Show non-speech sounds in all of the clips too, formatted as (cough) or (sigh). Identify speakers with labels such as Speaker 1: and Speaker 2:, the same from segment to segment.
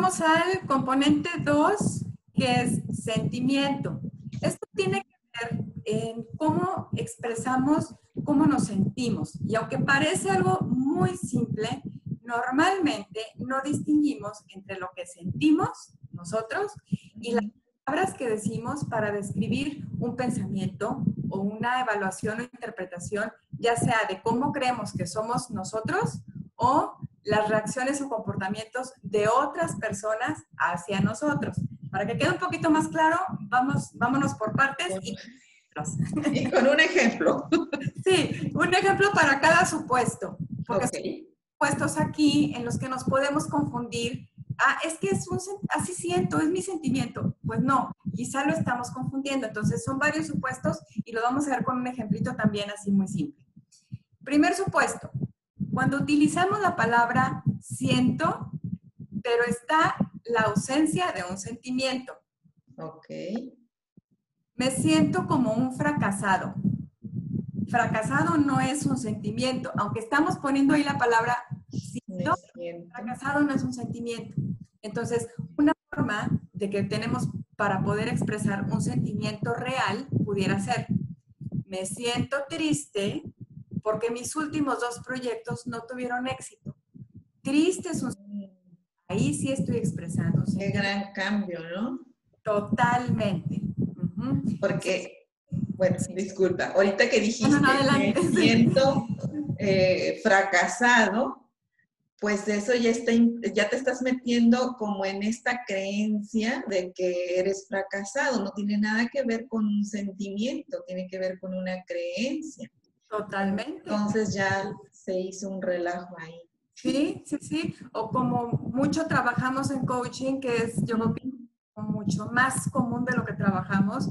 Speaker 1: vamos al componente 2, que es sentimiento. Esto tiene que ver en cómo expresamos cómo nos sentimos. Y aunque parece algo muy simple, normalmente no distinguimos entre lo que sentimos nosotros y las palabras que decimos para describir un pensamiento o una evaluación o interpretación, ya sea de cómo creemos que somos nosotros o las reacciones o comportamientos de otras personas hacia nosotros. Para que quede un poquito más claro, vamos, vámonos por partes y,
Speaker 2: y con un ejemplo.
Speaker 1: Sí, un ejemplo para cada supuesto. Porque hay supuestos aquí en los que nos podemos confundir. Ah, es que es un, así siento, es mi sentimiento. Pues no, quizá lo estamos confundiendo. Entonces son varios supuestos y lo vamos a ver con un ejemplito también así muy simple. Primer supuesto, cuando utilizamos la palabra siento, pero está la ausencia de un sentimiento.
Speaker 2: Ok.
Speaker 1: Me siento como un fracasado. Fracasado no es un sentimiento, aunque estamos poniendo ahí la palabra siento, fracasado no es un sentimiento. Entonces, una forma de que tenemos para poder expresar un sentimiento real pudiera ser, me siento triste porque mis últimos dos proyectos no tuvieron éxito. Triste es un... Ahí sí estoy expresando.
Speaker 2: Qué gran cambio, ¿no?
Speaker 1: Totalmente.
Speaker 2: Porque, bueno, disculpa, ahorita que dijiste me siento eh, fracasado, pues eso ya, está, ya te estás metiendo como en esta creencia de que eres fracasado. No tiene nada que ver con un sentimiento, tiene que ver con una creencia.
Speaker 1: Totalmente.
Speaker 2: Entonces ya se hizo un relajo ahí.
Speaker 1: Sí, sí, sí. O como mucho trabajamos en coaching, que es, yo creo que mucho más común de lo que trabajamos,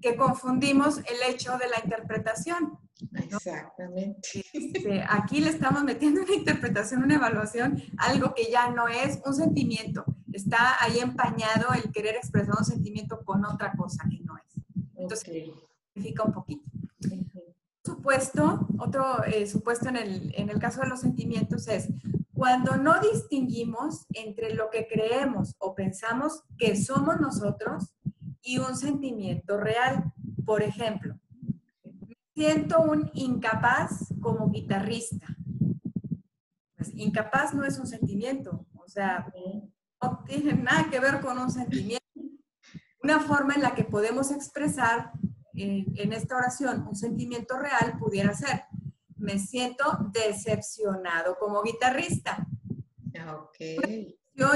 Speaker 1: que confundimos el hecho de la interpretación.
Speaker 2: Exactamente.
Speaker 1: Este, aquí le estamos metiendo una interpretación, una evaluación, algo que ya no es un sentimiento. Está ahí empañado el querer expresar un sentimiento con otra cosa que no es. Entonces, significa un poquito supuesto, otro eh, supuesto en el, en el caso de los sentimientos es cuando no distinguimos entre lo que creemos o pensamos que somos nosotros y un sentimiento real. Por ejemplo, siento un incapaz como guitarrista. Pues incapaz no es un sentimiento, o sea, no tiene nada que ver con un sentimiento. Una forma en la que podemos expresar en, esta oración un sentimiento real pudiera ser, me siento decepcionado como guitarrista.
Speaker 2: Ok.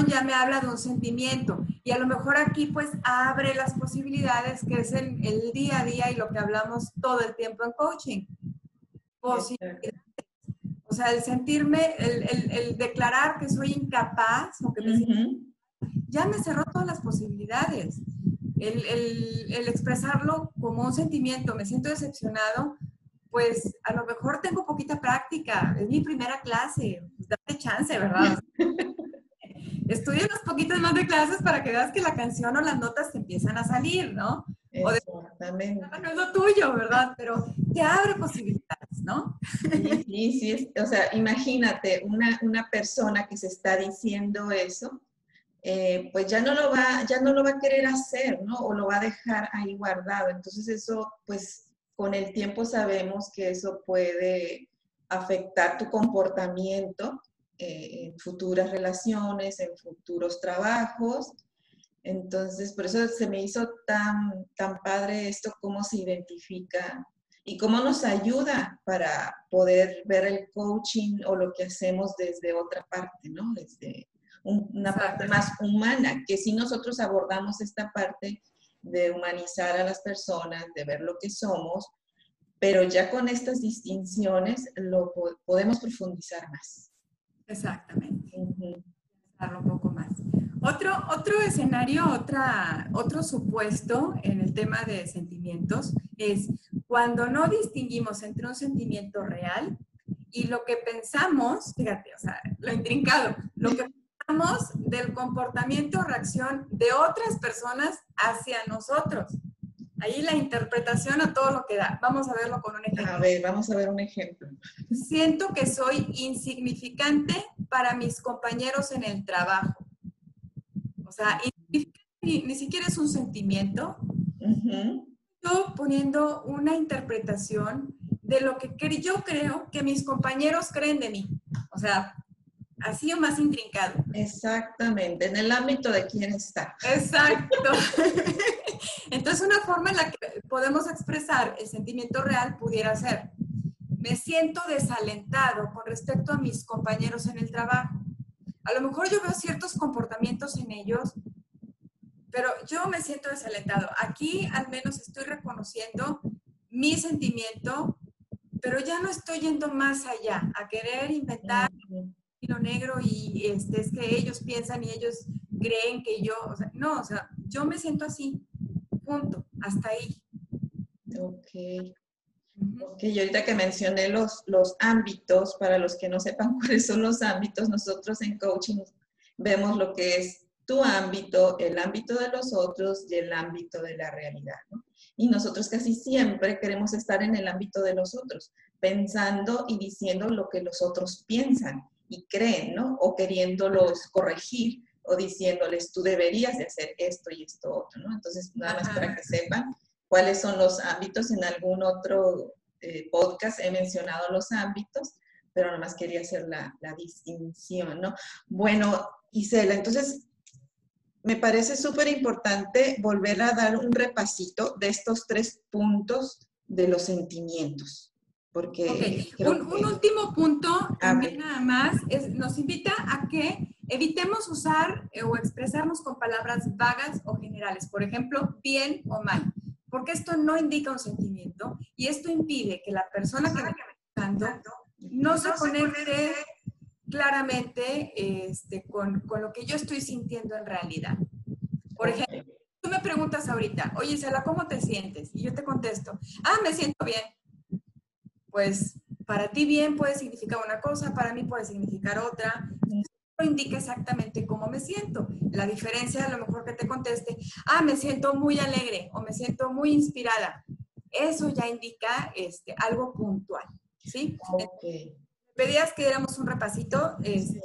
Speaker 1: Ya me habla de un sentimiento y a lo mejor aquí pues abre las posibilidades que es el, el día a día y lo que hablamos todo el tiempo en coaching. Posibilidades. O sea, el sentirme, el, el, el declarar que soy incapaz o que me ya me cerró todas las posibilidades el, expresarlo como un sentimiento, me siento decepcionado, pues a lo mejor tengo poquita práctica, es mi primera clase, pues date chance, ¿verdad? (laughs) Estudia unos poquitos más de clases para que veas que la canción o las notas te empiezan a salir, ¿no?
Speaker 2: Exactamente.
Speaker 1: O no es lo tuyo, ¿verdad? Pero te abre posibilidades, ¿no?
Speaker 2: Sí, sí, o sea, imagínate una, una persona que se está diciendo eso, eh, pues ya no, lo va, ya no lo va a querer hacer, ¿no? O lo va a dejar ahí guardado. Entonces eso, pues con el tiempo sabemos que eso puede afectar tu comportamiento eh, en futuras relaciones, en futuros trabajos. Entonces, por eso se me hizo tan, tan padre esto, cómo se identifica y cómo nos ayuda para poder ver el coaching o lo que hacemos desde otra parte, ¿no? Desde, una parte más humana, que si nosotros abordamos esta parte de humanizar a las personas, de ver lo que somos, pero ya con estas distinciones lo podemos profundizar más.
Speaker 1: Exactamente. un poco más. Otro, otro escenario, otra, otro supuesto en el tema de sentimientos es cuando no distinguimos entre un sentimiento real y lo que pensamos, fíjate, o sea, lo intrincado, lo que del comportamiento o reacción de otras personas hacia nosotros. Ahí la interpretación a todo lo que da. Vamos a verlo con un ejemplo.
Speaker 2: A ver, vamos a ver un ejemplo.
Speaker 1: Siento que soy insignificante para mis compañeros en el trabajo. sea, ni, siquiera es un sentimiento. Yo poniendo una interpretación de lo que yo creo que mis compañeros creen de mí. O sea, así o más intrincado.
Speaker 2: Exactamente, en el ámbito de quién está.
Speaker 1: Exacto. (laughs) Entonces, una forma en la que podemos expresar el sentimiento real pudiera ser, me siento desalentado con respecto a mis compañeros en el trabajo. A lo mejor yo veo ciertos comportamientos en ellos, pero yo me siento desalentado. Aquí al menos estoy reconociendo mi sentimiento, pero ya no estoy yendo más allá, a querer inventar lo negro y este, es que ellos piensan y ellos creen que yo, o sea, no, o sea, yo me siento así, punto, hasta ahí.
Speaker 2: Ok. Ok, y ahorita que mencioné los, los ámbitos, para los que no sepan (laughs) cuáles son los ámbitos, nosotros en coaching vemos lo que es tu ámbito, el ámbito de los otros y el ámbito de la realidad. ¿no? Y nosotros casi siempre queremos estar en el ámbito de los otros, pensando y diciendo lo que los otros piensan y creen, ¿no? O queriéndolos corregir o diciéndoles, tú deberías de hacer esto y esto otro, ¿no? Entonces, nada más para que sepan cuáles son los ámbitos. En algún otro eh, podcast he mencionado los ámbitos, pero nada más quería hacer la, la distinción, ¿no? Bueno, Isela, entonces me parece súper importante volver a dar un repasito de estos tres puntos de los sentimientos. Porque
Speaker 1: un, último punto, también nada más, es, nos invita a que evitemos usar eh, o expresarnos con palabras vagas o generales, por ejemplo, bien o mal, porque esto no indica un sentimiento y esto impide que la persona que está escuchando no se conecte claramente este, con, con, lo que yo estoy sintiendo en realidad. Por ejemplo, tú me preguntas ahorita, oye, Sela, ¿cómo te sientes? Y yo te contesto, ah, me siento bien pues para ti bien puede significar una cosa, para mí puede significar otra. No indica exactamente cómo me siento. La diferencia a lo mejor que te conteste, ah, me siento muy alegre o me siento muy inspirada. Eso ya indica este, algo puntual, ¿sí? Pedías que diéramos un repasito. Este,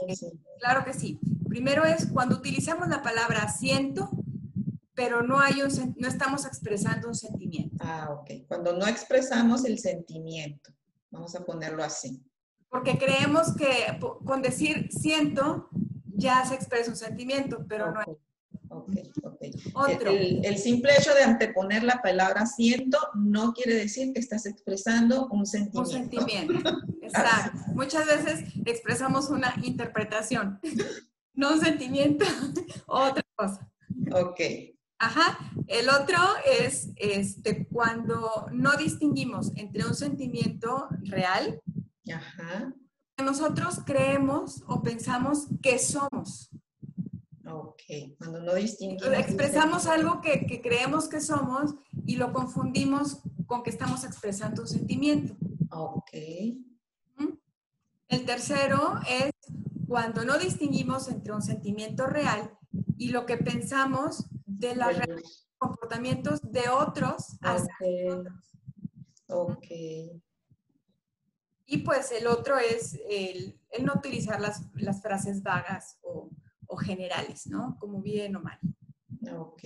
Speaker 1: claro que sí. Primero es cuando utilizamos la palabra siento, pero no, hay un, no estamos expresando un sentimiento.
Speaker 2: Ah, ok. Cuando no expresamos el sentimiento. Vamos a ponerlo así.
Speaker 1: Porque creemos que con decir siento ya se expresa un sentimiento, pero no es.
Speaker 2: Ok, ok. Otro. El, simple hecho de anteponer la palabra siento no quiere decir que estás expresando un sentimiento.
Speaker 1: Un sentimiento, (laughs) exacto. Muchas veces expresamos una interpretación, (laughs) no un sentimiento, (laughs) otra cosa.
Speaker 2: Ok.
Speaker 1: Ajá. El otro es este, cuando no distinguimos entre un sentimiento real,
Speaker 2: Ajá.
Speaker 1: que nosotros creemos o pensamos que somos.
Speaker 2: Ok, cuando no distinguimos.
Speaker 1: Expresamos algo que, que, creemos que somos y lo confundimos con que estamos expresando un sentimiento.
Speaker 2: Ok.
Speaker 1: El tercero es cuando no distinguimos entre un sentimiento real y lo que pensamos de los comportamientos de otros hacia
Speaker 2: Ok.
Speaker 1: Y pues el otro es el, no utilizar las, las frases vagas o, o, generales, ¿no? Como bien o mal.
Speaker 2: Ok.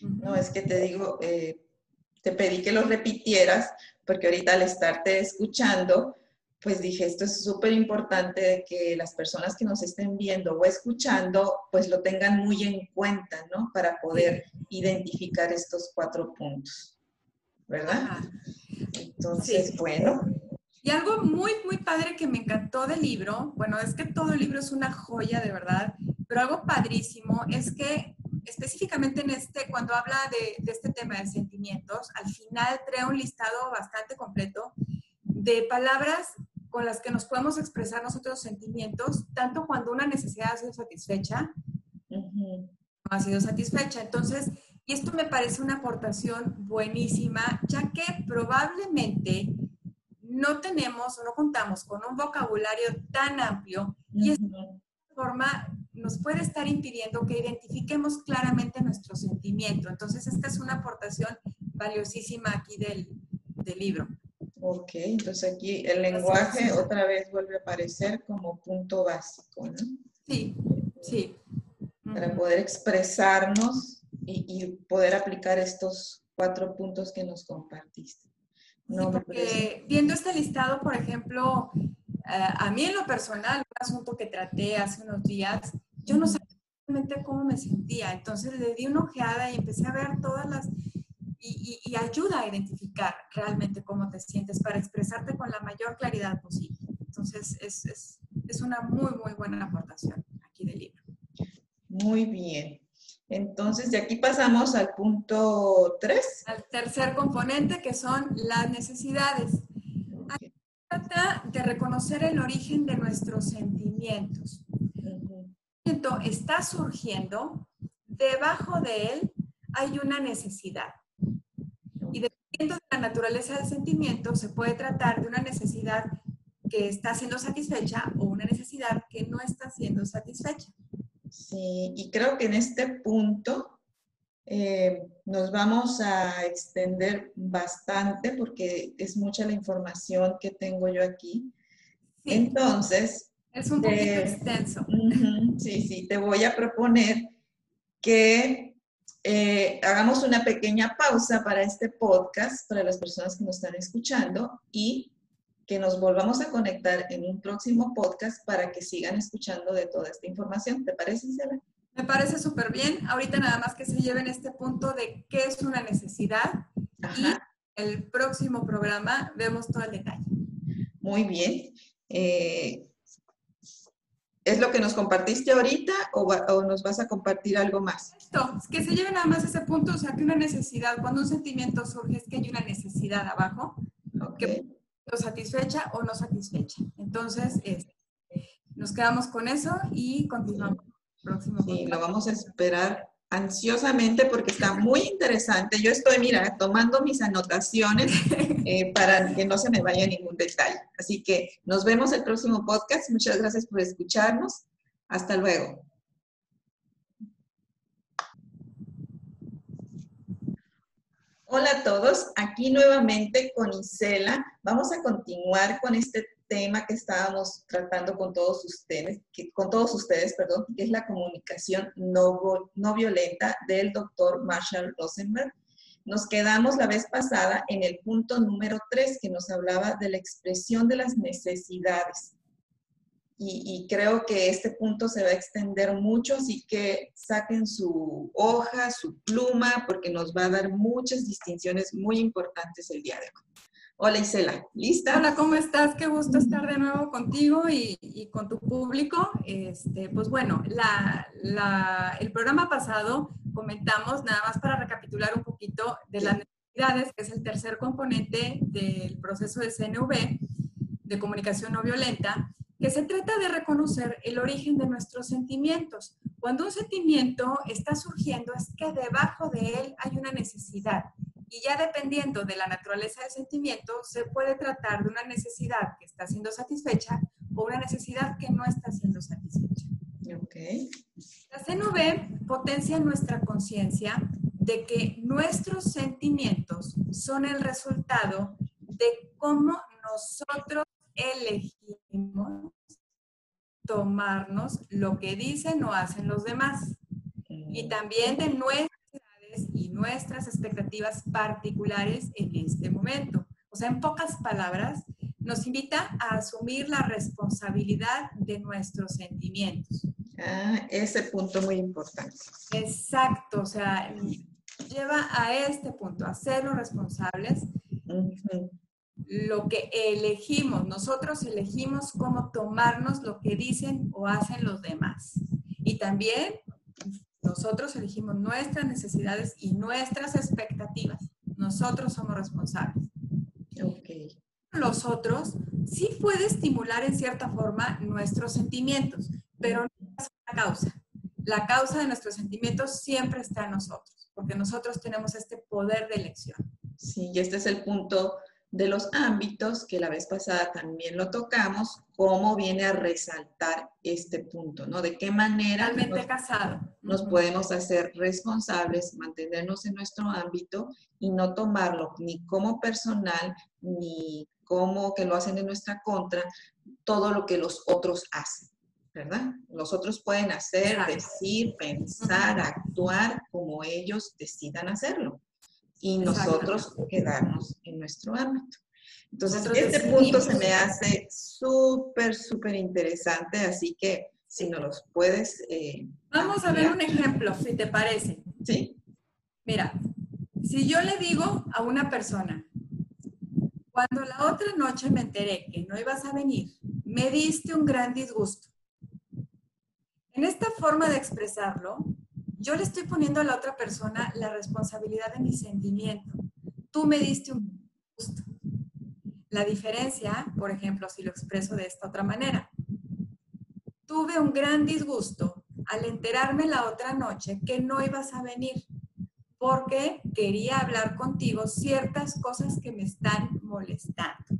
Speaker 2: No, es que te digo, eh, te pedí que lo repitieras porque ahorita al estarte escuchando, pues dije, esto es súper importante que las personas que nos estén viendo o escuchando, pues lo tengan muy en cuenta, ¿no? Para poder identificar estos cuatro puntos, ¿verdad? Entonces, bueno.
Speaker 1: Y algo muy, muy padre que me encantó del libro, bueno, es que todo el libro es una joya, de verdad, pero algo padrísimo es que específicamente en este, cuando habla de, de este tema de sentimientos, al final trae un listado bastante completo de palabras con las que nos podemos expresar nosotros sentimientos, tanto cuando una necesidad ha sido satisfecha, no ha sido satisfecha. Entonces, y esto me parece una aportación buenísima, ya que probablemente no tenemos o no contamos con un vocabulario tan amplio y esta forma nos puede estar impidiendo que identifiquemos claramente nuestro sentimiento. Entonces, esta es una aportación valiosísima aquí del, del libro.
Speaker 2: Ok, entonces aquí el lenguaje otra vez vuelve a aparecer como punto básico, ¿no?
Speaker 1: Sí, sí.
Speaker 2: para poder expresarnos y, poder aplicar estos cuatro puntos que nos compartiste.
Speaker 1: No porque viendo este listado, por ejemplo, eh, a mí en lo personal, un asunto que traté hace unos días, yo no sabía realmente cómo me sentía, entonces le di una ojeada y empecé a ver todas las... Y, y, ayuda a identificar realmente cómo te sientes para expresarte con la mayor claridad posible. Entonces, es, es, es una muy, muy buena aportación aquí del libro.
Speaker 2: Muy bien. Entonces, de aquí pasamos al punto 3.
Speaker 1: Al tercer componente, que son las necesidades. Aquí trata de reconocer el origen de nuestros sentimientos. El sentimiento está surgiendo, debajo de él hay una necesidad. Dependiendo de la naturaleza del sentimiento, se puede tratar de una necesidad que está siendo satisfecha o una necesidad que no está siendo satisfecha.
Speaker 2: Sí, y creo que en este punto eh, nos vamos a extender bastante porque es mucha la información que tengo yo aquí. Entonces...
Speaker 1: Es un poquito extenso.
Speaker 2: sí, sí, te voy a proponer que eh, hagamos una pequeña pausa para este podcast, para las personas que nos están escuchando, y que nos volvamos a conectar en un próximo podcast para que sigan escuchando de toda esta información. ¿Te parece, Isabel?
Speaker 1: Me parece súper bien. Ahorita nada más que se lleven este punto de qué es una necesidad y el próximo programa vemos todo el detalle.
Speaker 2: Muy bien. Eh, ¿Es lo que nos compartiste ahorita o, nos vas a compartir algo más?
Speaker 1: Esto, que se lleven nada más ese punto, o sea, que una necesidad, cuando un sentimiento surge es que hay una necesidad abajo, okay satisfecha o no satisfecha. Entonces, este, nos quedamos con eso y continuamos.
Speaker 2: Próximo sí, lo vamos a esperar ansiosamente porque está muy interesante. Yo estoy, mira, tomando mis anotaciones eh, (laughs) para que no se me vaya ningún detalle. Así que nos vemos el próximo podcast. Muchas gracias por escucharnos. Hasta luego. Hola a todos, aquí nuevamente con Isela. Vamos a continuar con este tema que estábamos tratando con todos ustedes, que, con todos ustedes, perdón, que es la comunicación no, no violenta del doctor Marshall Rosenberg. Nos quedamos la vez pasada en el punto número 3 que nos hablaba de la expresión de las necesidades y, creo que este punto se va a extender mucho, así que saquen su hoja, su pluma, porque nos va a dar muchas distinciones muy importantes el día de hoy. Hola Isela, ¿lista?
Speaker 1: Hola, ¿cómo estás? Qué gusto estar de nuevo contigo y, con tu público. Este, pues bueno, el programa pasado comentamos, nada más para recapitular un poquito, de las necesidades, que es el tercer componente del proceso de CNV, de comunicación no violenta, que se trata de reconocer el origen de nuestros sentimientos. Cuando un sentimiento está surgiendo es que debajo de él hay una necesidad y ya dependiendo de la naturaleza del sentimiento se puede tratar de una necesidad que está siendo satisfecha o una necesidad que no está siendo satisfecha.
Speaker 2: Okay.
Speaker 1: La CNV potencia nuestra conciencia de que nuestros sentimientos son el resultado de cómo nosotros elegimos tomarnos lo que dicen o hacen los demás y también de y nuestras expectativas particulares en este momento. O sea, en pocas palabras, nos invita a asumir la responsabilidad de nuestros sentimientos.
Speaker 2: Ah, ese punto muy importante.
Speaker 1: Exacto, o sea, lleva a este punto, a sernos responsables lo que elegimos, nosotros elegimos cómo tomarnos lo que dicen o hacen los demás. Y también nosotros elegimos nuestras necesidades y nuestras expectativas. Nosotros somos responsables.
Speaker 2: Okay.
Speaker 1: Los otros sí puede estimular en cierta forma nuestros sentimientos, pero no es la causa. La causa de nuestros sentimientos siempre está en nosotros, porque nosotros tenemos este poder de elección.
Speaker 2: Sí, y este es el punto de los ámbitos que la vez pasada también lo tocamos, cómo viene a resaltar este punto, ¿no? De qué manera
Speaker 1: nos, casado.
Speaker 2: nos podemos hacer responsables, mantenernos en nuestro ámbito y no tomarlo ni como personal, ni como que lo hacen en nuestra contra, todo lo que los otros hacen. ¿verdad? Los otros pueden hacer, decir, pensar, actuar como ellos decidan hacerlo y nosotros quedarnos en nuestro ámbito. Entonces, este punto se me hace súper, súper interesante, así que si nos los puedes...
Speaker 1: Eh, Vamos a ver un ejemplo, si te parece.
Speaker 2: Sí.
Speaker 1: Mira, si yo le digo a una persona, cuando la otra noche me enteré que no ibas a venir, me diste un gran disgusto. En esta forma de expresarlo, yo le estoy poniendo a la otra persona la responsabilidad de mi sentimiento. Tú me diste un disgusto. La diferencia, por ejemplo, si lo expreso de esta otra manera. Tuve un gran disgusto al enterarme la otra noche que no ibas a venir porque quería hablar contigo ciertas cosas que me están molestando.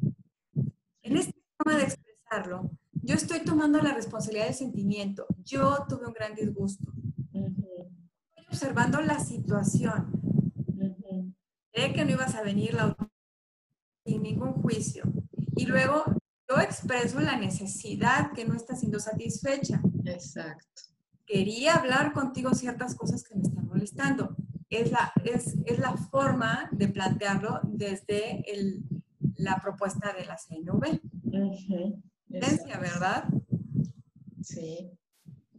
Speaker 1: En esta forma de expresarlo, yo estoy tomando la responsabilidad del sentimiento. Yo tuve un gran disgusto. Estoy observando la situación. Uh que no ibas a venir la otra sin ningún juicio. Y luego yo expreso la necesidad que no está siendo satisfecha.
Speaker 2: Exacto.
Speaker 1: Quería hablar contigo ciertas cosas que me están molestando. Es la, es, es la forma de plantearlo desde el, la propuesta de la CNV. Uh ¿verdad?
Speaker 2: Sí.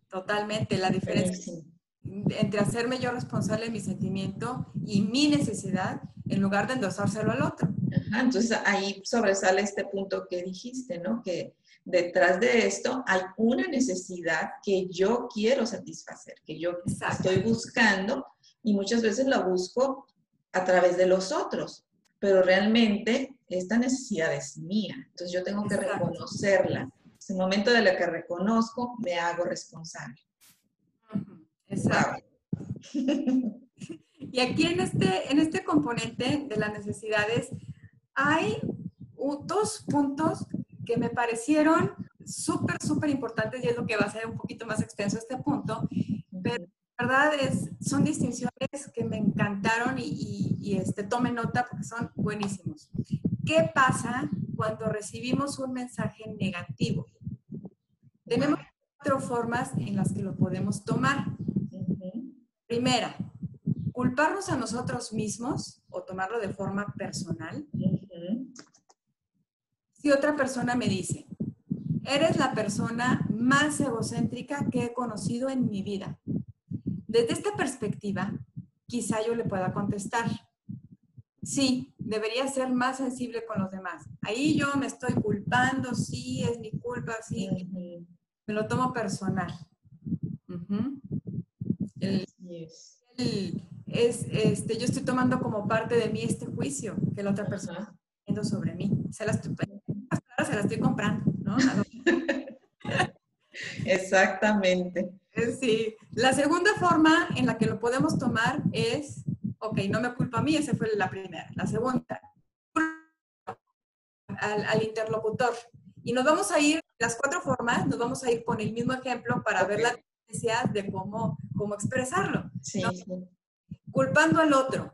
Speaker 1: Totalmente, la diferencia entre hacerme yo responsable de mi sentimiento y mi necesidad en lugar de endosárselo al otro.
Speaker 2: Entonces ahí sobresale este punto que dijiste, ¿no? Que detrás de esto hay una necesidad que yo quiero satisfacer, que yo estoy buscando y muchas veces la busco a través de los otros, pero realmente esta necesidad es mía, entonces yo tengo que reconocerla. En el momento de la que reconozco, me hago responsable.
Speaker 1: Exacto. (laughs) Y aquí en este, en este componente de las necesidades hay dos puntos que me parecieron súper, súper importantes y es lo que va a ser un poquito más extenso este punto, pero la verdad es, son distinciones que me encantaron y, y, este, tomen nota porque son buenísimos. ¿Qué pasa cuando recibimos un mensaje negativo? Tenemos cuatro formas en las que lo podemos tomar. Primera, culparnos a nosotros mismos o tomarlo de forma personal. Si otra persona me dice, eres la persona más egocéntrica que he conocido en mi vida. Desde esta perspectiva, quizá yo le pueda contestar, sí, debería ser más sensible con los demás. Ahí yo me estoy culpando, sí, es mi culpa, sí, me lo tomo personal es, este, yo estoy tomando como parte de mí este juicio que la otra persona está haciendo sobre mí. Se la estoy, se la estoy comprando, ¿no?
Speaker 2: Exactamente.
Speaker 1: Sí. La segunda forma en la que lo podemos tomar es, ok, no me culpa a mí, esa fue la primera. La segunda, al, al interlocutor. Y nos vamos a ir, las cuatro formas, nos vamos a ir con el mismo ejemplo para ver la diferencia de cómo, cómo expresarlo.
Speaker 2: Sí, sí
Speaker 1: culpando al otro.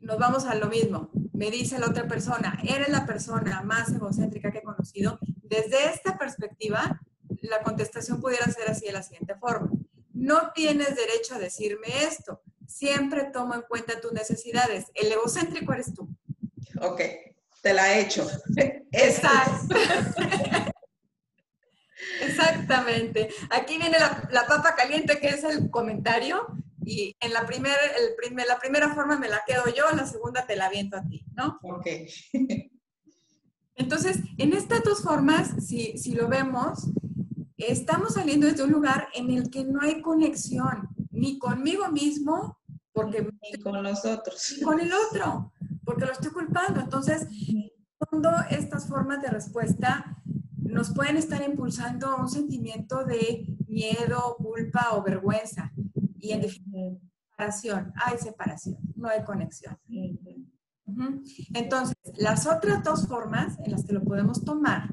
Speaker 1: Nos vamos a lo mismo. Me dice la otra persona, eres la persona más egocéntrica que he conocido. Desde esta perspectiva, la contestación pudiera ser así de la siguiente forma. No tienes derecho a decirme esto. Siempre tomo en cuenta tus necesidades. El egocéntrico eres tú.
Speaker 2: Ok, te la he hecho. (laughs)
Speaker 1: Exacto. (laughs) Exactamente. Aquí viene la, la, papa caliente, que es el comentario y en la, primer, el primer, la primera forma me la quedo yo, la segunda te la aviento a ti, ¿no?
Speaker 2: Ok. (laughs)
Speaker 1: Entonces, en estas dos formas, si, si lo vemos, estamos saliendo desde un lugar en el que no hay conexión, ni conmigo mismo, porque...
Speaker 2: Ni con los otros.
Speaker 1: Ni con el otro, porque lo estoy culpando. Entonces, cuando estas formas de respuesta nos pueden estar impulsando un sentimiento de miedo, culpa o vergüenza. Y en separación, hay separación, no hay conexión. Entonces, las otras dos formas en las que lo podemos tomar,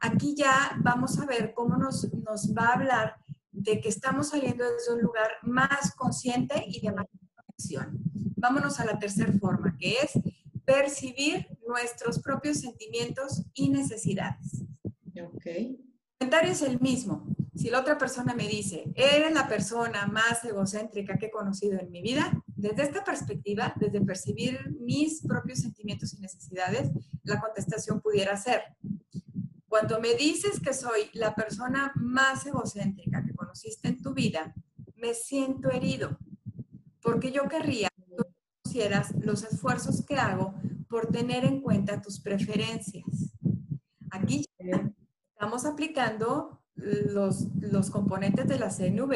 Speaker 1: aquí ya vamos a ver cómo nos, nos va a hablar de que estamos saliendo desde un lugar más consciente y de más conexión. Vámonos a la tercera forma, que es percibir nuestros propios sentimientos y necesidades.
Speaker 2: Ok.
Speaker 1: El comentario es el mismo, si la otra persona me dice, eres la persona más egocéntrica que he conocido en mi vida, desde esta perspectiva, desde percibir mis propios sentimientos y necesidades, la contestación pudiera ser, cuando me dices que soy la persona más egocéntrica que conociste en tu vida, me siento herido, porque yo querría que tú conocieras los esfuerzos que hago por tener en cuenta tus preferencias. Aquí estamos aplicando los, los componentes de la CNV.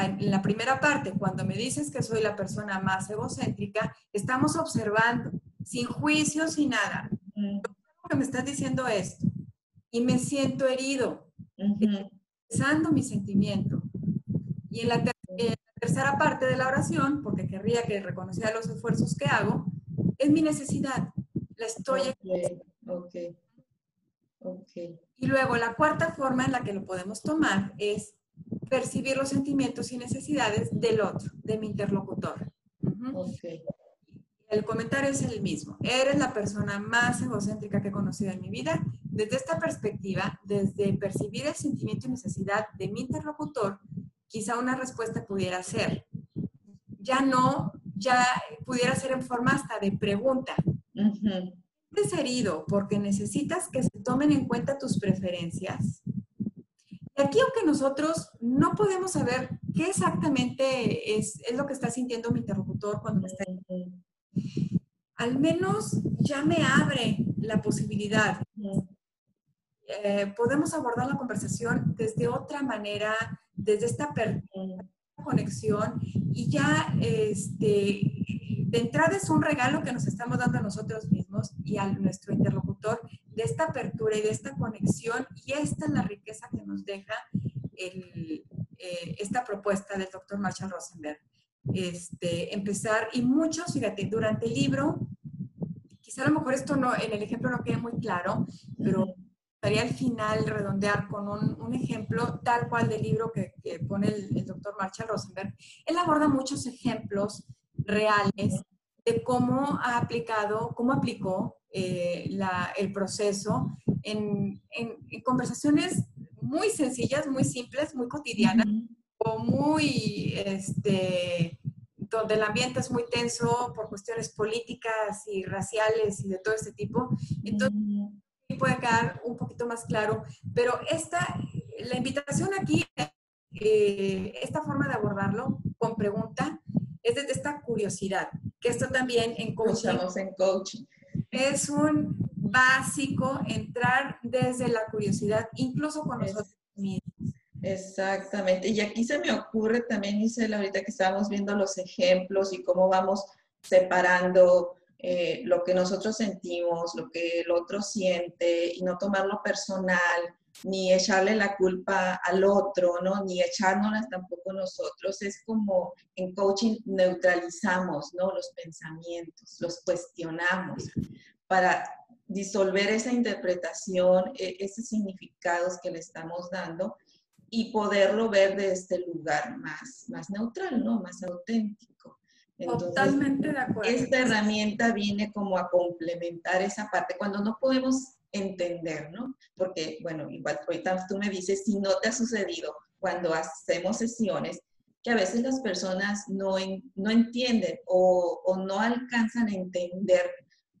Speaker 1: En la primera parte, cuando me dices que soy la persona más egocéntrica, estamos observando, sin juicio, sin nada. Lo que me estás diciendo esto y me siento herido, expresando mi sentimiento. Y en la, tercera parte de la oración, porque querría que reconociera los esfuerzos que hago, es mi necesidad. La estoy
Speaker 2: okay.
Speaker 1: Y luego la cuarta forma en la que lo podemos tomar es percibir los sentimientos y necesidades del otro, de mi interlocutor. El comentario es el mismo. Eres la persona más egocéntrica que he conocido en mi vida. Desde esta perspectiva, desde percibir el sentimiento y necesidad de mi interlocutor, quizá una respuesta pudiera ser, ya no, ya pudiera ser en forma hasta de pregunta sientes herido porque necesitas que tomen en cuenta tus preferencias. Y aquí, aunque nosotros no podemos saber qué exactamente es, es lo que está sintiendo mi interlocutor cuando me está al menos ya me abre la posibilidad. Eh, podemos abordar la conversación desde otra manera, desde esta conexión y ya este, de entrada es un regalo que nos estamos dando a nosotros mismos y a nuestro interlocutor de esta apertura y de esta conexión y esta es la riqueza que nos deja eh, esta propuesta del doctor Marshall Rosenberg. Este, empezar y muchos, fíjate, durante el libro, quizá a lo mejor esto no, en el ejemplo no quede muy claro, pero gustaría al final redondear con un, ejemplo tal cual del libro que, pone el, el, doctor Marshall Rosenberg. Él aborda muchos ejemplos reales de cómo ha aplicado, cómo aplicó eh, el proceso en, conversaciones muy sencillas, muy simples, muy cotidianas, o muy, este, donde el ambiente es muy tenso por cuestiones políticas y raciales y de todo este tipo. Entonces, puede quedar un poquito más claro, pero esta, la invitación aquí, eh, esta forma de abordarlo con pregunta, es desde esta curiosidad, que esto también en coaching,
Speaker 2: en coaching.
Speaker 1: Es un básico entrar desde la curiosidad, incluso con nosotros mismos.
Speaker 2: Exactamente. Y aquí se me ocurre también, Isela, ahorita que estábamos viendo los ejemplos y cómo vamos separando eh, lo que nosotros sentimos, lo que el otro siente y no tomarlo personal, ni echarle la culpa al otro, ¿no? Ni echárnoslas tampoco nosotros. Es como en coaching neutralizamos, ¿no? Los pensamientos, los cuestionamos para disolver esa interpretación, e, esos significados que le estamos dando y poderlo ver de este lugar más, más neutral, ¿no? Más auténtico.
Speaker 1: Totalmente de acuerdo.
Speaker 2: Esta herramienta viene como a complementar esa parte. Cuando no podemos entender, ¿no? Porque, bueno, igual ahorita tú me dices, si no te ha sucedido cuando hacemos sesiones, que a veces las personas no, no entienden o, o, no alcanzan a entender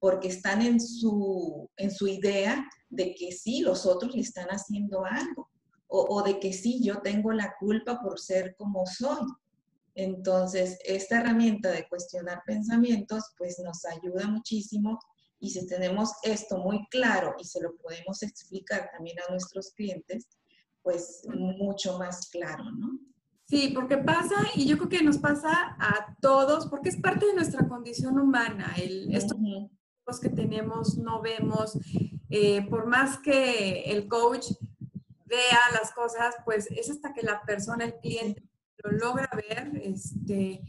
Speaker 2: porque están en su, en su idea de que sí, los otros le están haciendo algo o, o de que sí, yo tengo la culpa por ser como soy. Entonces, esta herramienta de cuestionar pensamientos, pues nos ayuda muchísimo y si tenemos esto muy claro y se lo podemos explicar también a nuestros clientes, pues mucho más claro, ¿no?
Speaker 1: Sí, porque pasa, y yo creo que nos pasa a todos, porque es parte de nuestra condición humana, el, estos que tenemos, no vemos, eh, por más que el coach vea las cosas, pues es hasta que la persona, el cliente, lo logra ver, este,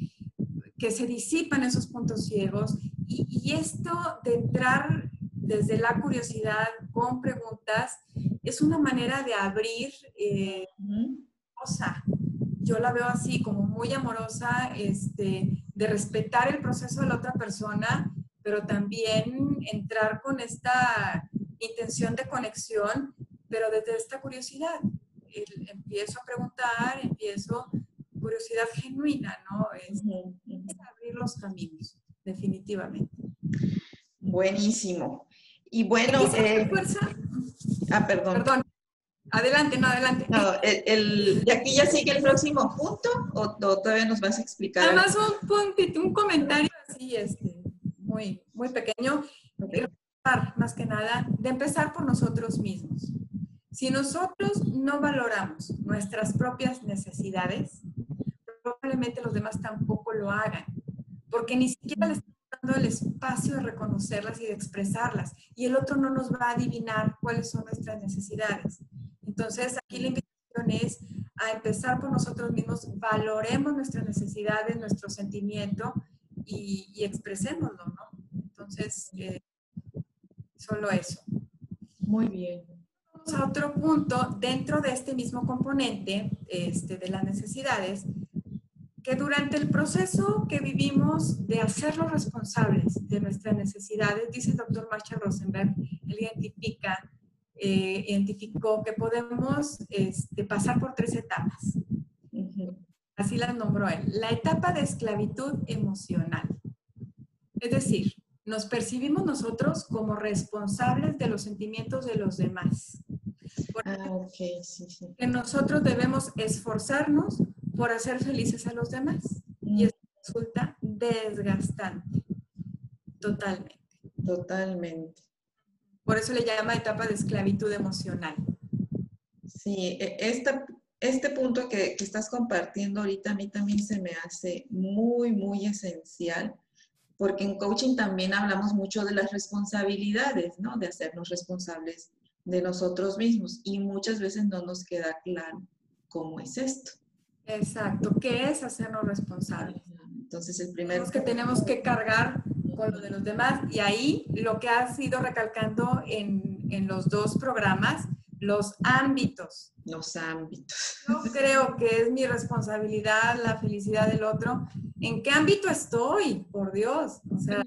Speaker 1: que se disipan esos puntos ciegos y, esto de entrar desde la curiosidad con preguntas es una manera de abrir eh, cosa. Yo la veo así, como muy amorosa, este, de respetar el proceso de la otra persona, pero también entrar con esta intención de conexión, pero desde esta curiosidad. empiezo a preguntar, empiezo curiosidad genuina, ¿no? Es, abrir los caminos, definitivamente.
Speaker 2: Buenísimo. Y bueno...
Speaker 1: Eh, fuerza?
Speaker 2: Ah, perdón.
Speaker 1: Perdón. Adelante, no, adelante.
Speaker 2: No, el, ¿Y aquí ya sigue el próximo punto o, todavía nos vas a explicar?
Speaker 1: Además, un, punto, un comentario así, este, muy, muy pequeño. Más que nada, de empezar por nosotros mismos. Si nosotros no valoramos nuestras propias necesidades, probablemente los demás tampoco lo hagan, porque ni siquiera les dando el espacio de reconocerlas y de expresarlas, y el otro no nos va a adivinar cuáles son nuestras necesidades. Entonces, aquí la invitación es a empezar por nosotros mismos, valoremos nuestras necesidades, nuestro sentimiento y, y expresémoslo, ¿no? Entonces, eh, solo eso.
Speaker 2: Muy bien.
Speaker 1: Vamos a otro punto dentro de este mismo componente este, de las necesidades, que durante el proceso que vivimos de hacerlos responsables de nuestras necesidades, dice el doctor Marshall Rosenberg, él identifica, eh, identificó que podemos este, pasar por tres etapas. Así las nombró él. La etapa de esclavitud emocional. Es decir, nos percibimos nosotros como responsables de los sentimientos de los demás.
Speaker 2: Ah, sí, sí.
Speaker 1: Que nosotros debemos esforzarnos por hacer felices a los demás. Y mm. eso resulta desgastante. Totalmente.
Speaker 2: Totalmente.
Speaker 1: Por eso le llama etapa de esclavitud emocional.
Speaker 2: Sí, e, esta, este punto que, que estás compartiendo ahorita a mí también se me hace muy, muy esencial porque en coaching también hablamos mucho de las responsabilidades, ¿no? De hacernos responsables de nosotros mismos y muchas veces no nos queda claro cómo es esto.
Speaker 1: Exacto, ¿qué es hacernos responsables?
Speaker 2: Entonces el primero...
Speaker 1: Es que tenemos que cargar con lo de los demás y ahí lo que ha sido recalcando en, en los dos programas, los ámbitos.
Speaker 2: Los ámbitos.
Speaker 1: Yo creo que es mi responsabilidad la felicidad del otro. ¿En qué ámbito estoy? Por Dios. O sea,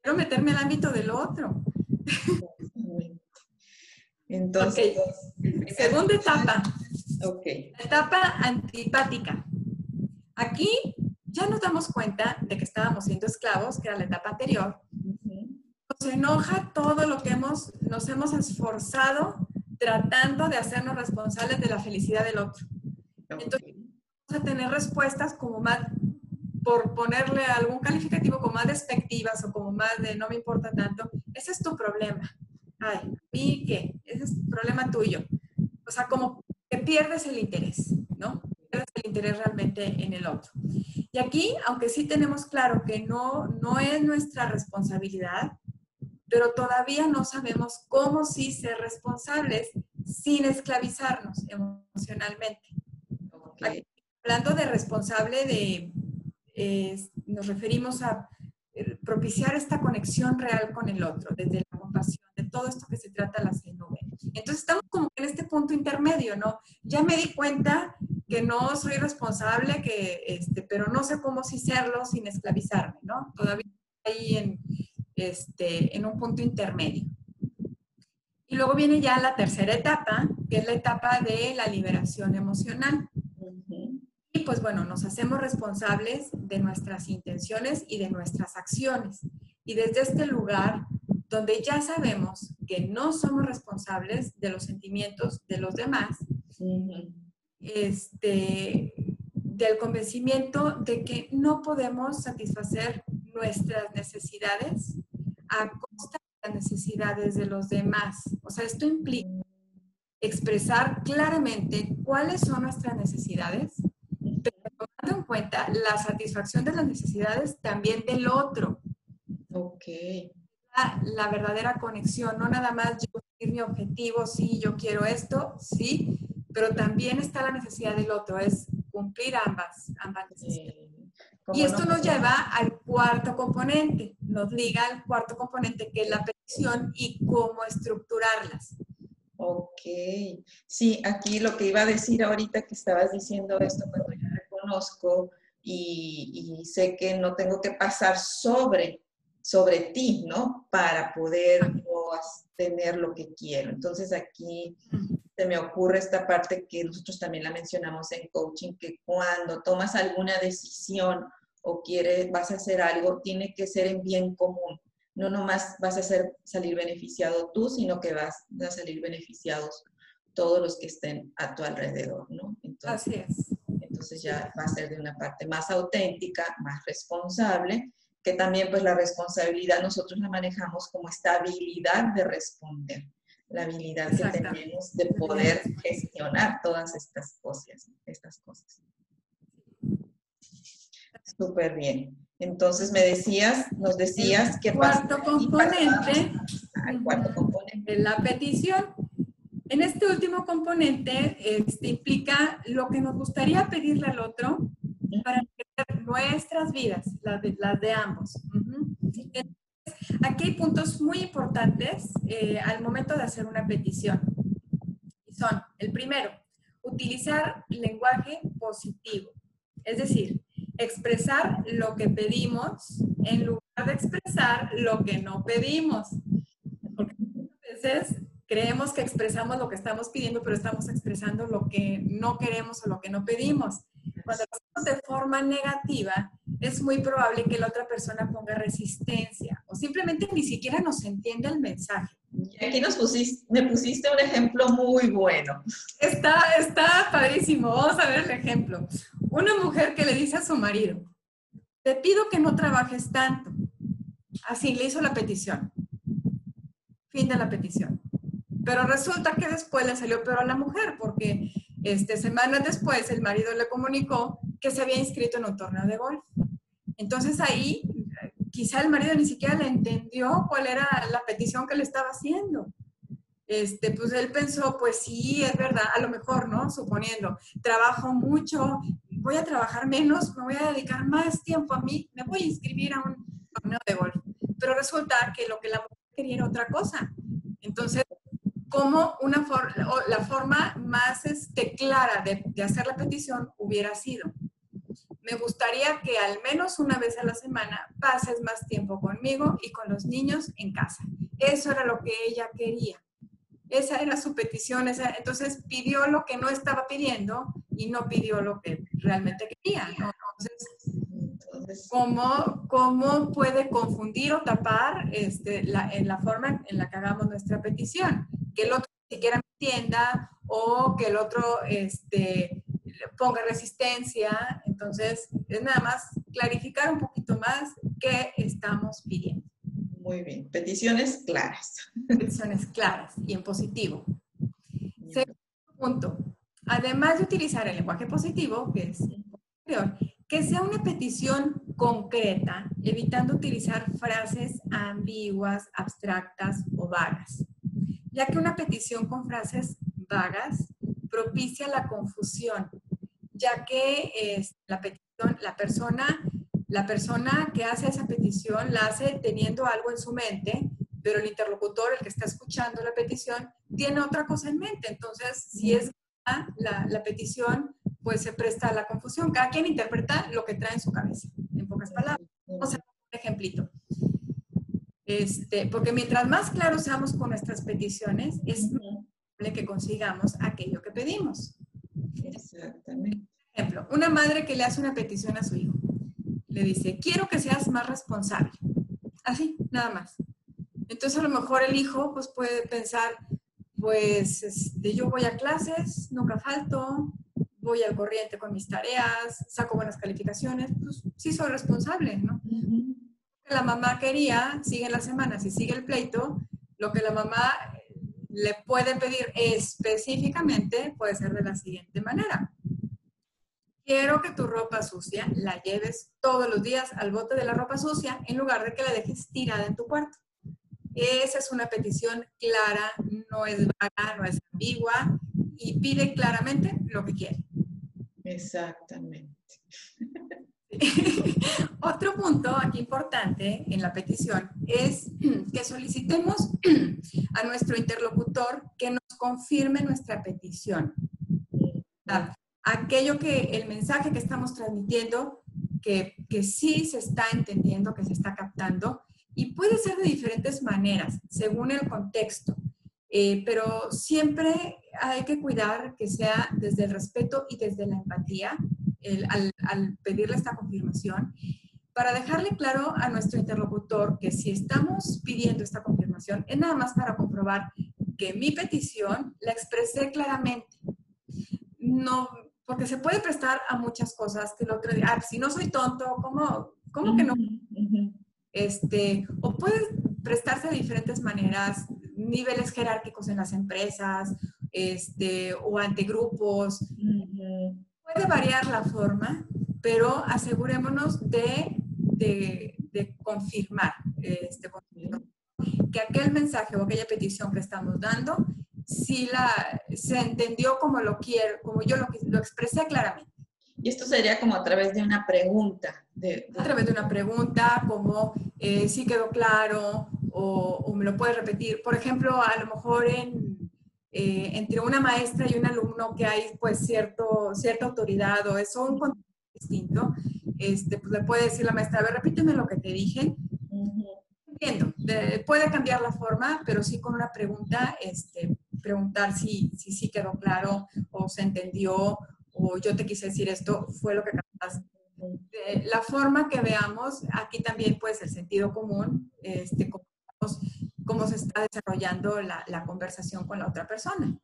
Speaker 1: quiero meterme al ámbito del otro.
Speaker 2: Entonces,
Speaker 1: segunda etapa.
Speaker 2: Ok.
Speaker 1: etapa antipática. Aquí ya nos damos cuenta de que estábamos siendo esclavos, que era la etapa anterior. Nos enoja todo lo que hemos, nos hemos esforzado tratando de hacernos responsables de la felicidad del otro. Entonces, vamos a tener respuestas como más, por ponerle algún calificativo como más despectivas o como más de no me importa tanto, ese es tu problema. Ay, ¿y qué? Ese es problema tuyo. O sea, como que pierdes el interés, ¿no? Pierdes el interés realmente en el otro. Y aquí, aunque sí tenemos claro que no, no es nuestra responsabilidad, pero todavía no sabemos cómo sí ser responsables sin esclavizarnos emocionalmente. hablando de responsable, de, nos referimos a eh, propiciar esta conexión real con el otro, desde la compasión, de todo esto que se trata la CNV. Entonces estamos como en este punto intermedio, ¿no? Ya me di cuenta que no soy responsable, que, este, pero no sé cómo sí serlo sin esclavizarme, ¿no? Todavía ahí en, este, en un punto intermedio. Y luego viene ya la tercera etapa, que es la etapa de la liberación emocional. Y pues bueno, nos hacemos responsables de nuestras intenciones y de nuestras acciones. Y desde este lugar, donde ya sabemos que no somos responsables de los sentimientos de los demás, este, del convencimiento de que no podemos satisfacer nuestras necesidades a costa de las necesidades de los demás. O sea, esto implica expresar claramente cuáles son nuestras necesidades, pero tomando en cuenta la satisfacción de las necesidades también del otro.
Speaker 2: Ok.
Speaker 1: La, verdadera conexión, no nada más yo mi objetivo, sí, yo quiero esto, sí, pero también está la necesidad del otro, es cumplir ambas, ambas necesidades. Y esto nos lleva al cuarto componente, nos liga al cuarto componente que es la petición y cómo estructurarlas.
Speaker 2: Ok, sí, aquí lo que iba a decir ahorita que estabas diciendo esto, cuando yo reconozco y, y sé que no tengo que pasar sobre, sobre ti, ¿no? Para poder tener lo que quiero. Entonces aquí se me ocurre esta parte que nosotros también la mencionamos en coaching, que cuando tomas alguna decisión o quieres, vas a hacer algo, tiene que ser en bien común. No nomás vas a ser, salir beneficiado tú, sino que vas a salir beneficiados todos los que estén a tu alrededor, ¿no?
Speaker 1: Así es.
Speaker 2: Entonces ya va a ser de una parte más auténtica, más responsable, que también pues la responsabilidad nosotros la manejamos como esta habilidad de responder la habilidad que tenemos de poder gestionar todas estas cosas. Estas cosas. Súper bien. Entonces me decías, nos decías que
Speaker 1: cuarto componente,
Speaker 2: al cuarto componente,
Speaker 1: la petición. En este último componente este, implica lo que nos gustaría pedirle al otro para nuestras vidas, las de, las de ambos. Aquí hay puntos muy importantes eh, al momento de hacer una petición. Y son, el primero, utilizar lenguaje positivo. Es decir, expresar lo que pedimos en lugar de expresar lo que no pedimos. Porque a veces creemos que expresamos lo que estamos pidiendo, pero estamos expresando lo que no queremos o lo que no pedimos. Cuando lo de forma negativa, es muy probable que la otra persona ponga resistencia o simplemente ni siquiera nos entiende el mensaje.
Speaker 2: Aquí nos pusiste, me pusiste un ejemplo muy bueno.
Speaker 1: Está, está padrísimo. Vamos a ver el ejemplo. Una mujer que le dice a su marido, te pido que no trabajes tanto. Así le hizo la petición. Fin de la petición. Pero resulta que después le salió peor a la mujer porque este, semanas después el marido le comunicó que se había inscrito en un torneo de golf. Entonces ahí quizá el marido ni siquiera le entendió cuál era la petición que le estaba haciendo. Este, pues él pensó, pues sí, es verdad, a lo mejor, ¿no? Suponiendo, trabajo mucho, voy a trabajar menos, me voy a dedicar más tiempo a mí, me voy a inscribir a un torneo de golf. Pero resulta que lo que la mujer quería era otra cosa. Entonces, como una la forma más este, clara de, de hacer la petición hubiera sido, me gustaría que al menos una vez a la semana pases más tiempo conmigo y con los niños en casa. Eso era lo que ella quería. Esa era su petición. entonces pidió lo que no estaba pidiendo y no pidió lo que realmente quería. Entonces, ¿cómo, ¿cómo, puede confundir o tapar este, la, en la forma en la que hagamos nuestra petición? Que el otro ni siquiera entienda o que el otro este, ponga resistencia. Entonces, es nada más clarificar un poquito más qué estamos pidiendo.
Speaker 2: Muy bien, peticiones claras.
Speaker 1: Peticiones claras y en positivo. Segundo punto, además de utilizar el lenguaje positivo, que es que sea una petición concreta, evitando utilizar frases ambiguas, abstractas o vagas, ya que una petición con frases vagas propicia la confusión ya que es la petición, la persona, la persona que hace esa petición la hace teniendo algo en su mente, pero el interlocutor, el que está escuchando la petición, tiene otra cosa en mente. Entonces, si es la, la petición, pues se presta a la confusión. Cada quien interpreta lo que trae en su cabeza, en pocas palabras. Vamos a un ejemplito. Este, porque mientras más claros seamos con nuestras peticiones, es probable que consigamos aquello que pedimos.
Speaker 2: Exactamente.
Speaker 1: Ejemplo, una madre que le hace una petición a su hijo. Le dice, quiero que seas más responsable. Así, nada más. Entonces a lo mejor el hijo pues puede pensar, pues este, yo voy a clases, nunca falto, voy al corriente con mis tareas, saco buenas calificaciones, pues sí soy responsable, ¿no? La mamá quería, sigue las semanas y sigue el pleito, lo que la mamá le puede pedir específicamente puede ser de la siguiente manera. Quiero que tu ropa sucia la lleves todos los días al bote de la ropa sucia en lugar de que la dejes tirada en tu cuarto. Esa es una petición clara, no es vaga, no es ambigua y pide claramente lo que quiere.
Speaker 2: Exactamente. (laughs)
Speaker 1: Otro punto aquí importante en la petición es que solicitemos a nuestro interlocutor que nos confirme nuestra petición. Aquello que el mensaje que estamos transmitiendo, que, que sí se está entendiendo, que se está captando, y puede ser de diferentes maneras, según el contexto. Eh, pero siempre hay que cuidar que sea desde el respeto y desde la empatía al, al pedirle esta confirmación para dejarle claro a nuestro interlocutor que si estamos pidiendo esta confirmación es nada más para comprobar que mi petición la expresé claramente. No, porque se puede prestar a muchas cosas que el otro día, ah, si no soy tonto, ¿cómo, cómo que no? Este, o puede prestarse de diferentes maneras, niveles jerárquicos en las empresas, este, o ante grupos. Puede variar la forma, pero asegurémonos de, de, de confirmar, este, que aquel mensaje o aquella petición que estamos dando, si la, se entendió como lo quiero, como yo lo, lo expresé claramente.
Speaker 2: Y esto sería como a través de una pregunta.
Speaker 1: A través de una pregunta, como eh, si quedó claro o, o, me lo puedes repetir. Por ejemplo, a lo mejor en, eh, entre una maestra y un alumno que hay pues cierto, cierta autoridad o es un contexto distinto, este, pues le puede decir la maestra, a ver, repíteme lo que te dije. Entiendo, puede cambiar la forma, pero sí con una pregunta, este, preguntar si, si sí quedó claro o se entendió o yo te quise decir esto, fue lo que captaste. la forma que veamos, aquí también pues el sentido común, este, cómo, cómo se está desarrollando la, la, conversación con la otra persona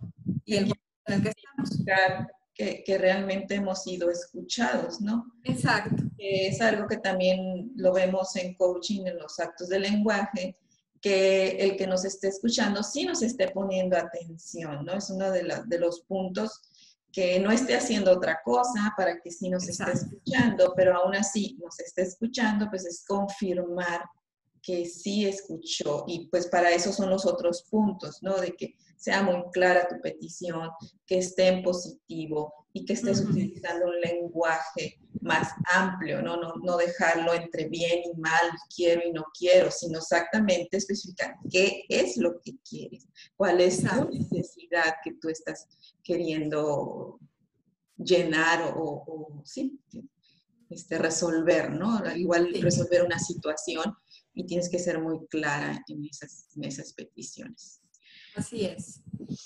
Speaker 1: y el en el que estamos.
Speaker 2: Que, que, realmente hemos sido escuchados, ¿no?
Speaker 1: Exacto.
Speaker 2: es algo que también lo vemos en coaching, en los actos de lenguaje, que el que nos esté escuchando sí nos esté poniendo atención, ¿no? Es uno de, la, de los puntos que no esté haciendo otra cosa para que sí nos esté escuchando, pero aún así nos esté escuchando, pues es confirmar que sí escuchó y pues para eso son los otros puntos, ¿no? De que sea muy clara tu petición, que esté en positivo y que estés utilizando un lenguaje más amplio, ¿no? ¿no? No dejarlo entre bien y mal, quiero y no quiero, sino exactamente especificar qué es lo que quieres, cuál es la necesidad que tú estás queriendo llenar o, sí, este, resolver, ¿no? Igual resolver una situación y tienes que ser muy clara en esas, en esas peticiones.
Speaker 1: Así es.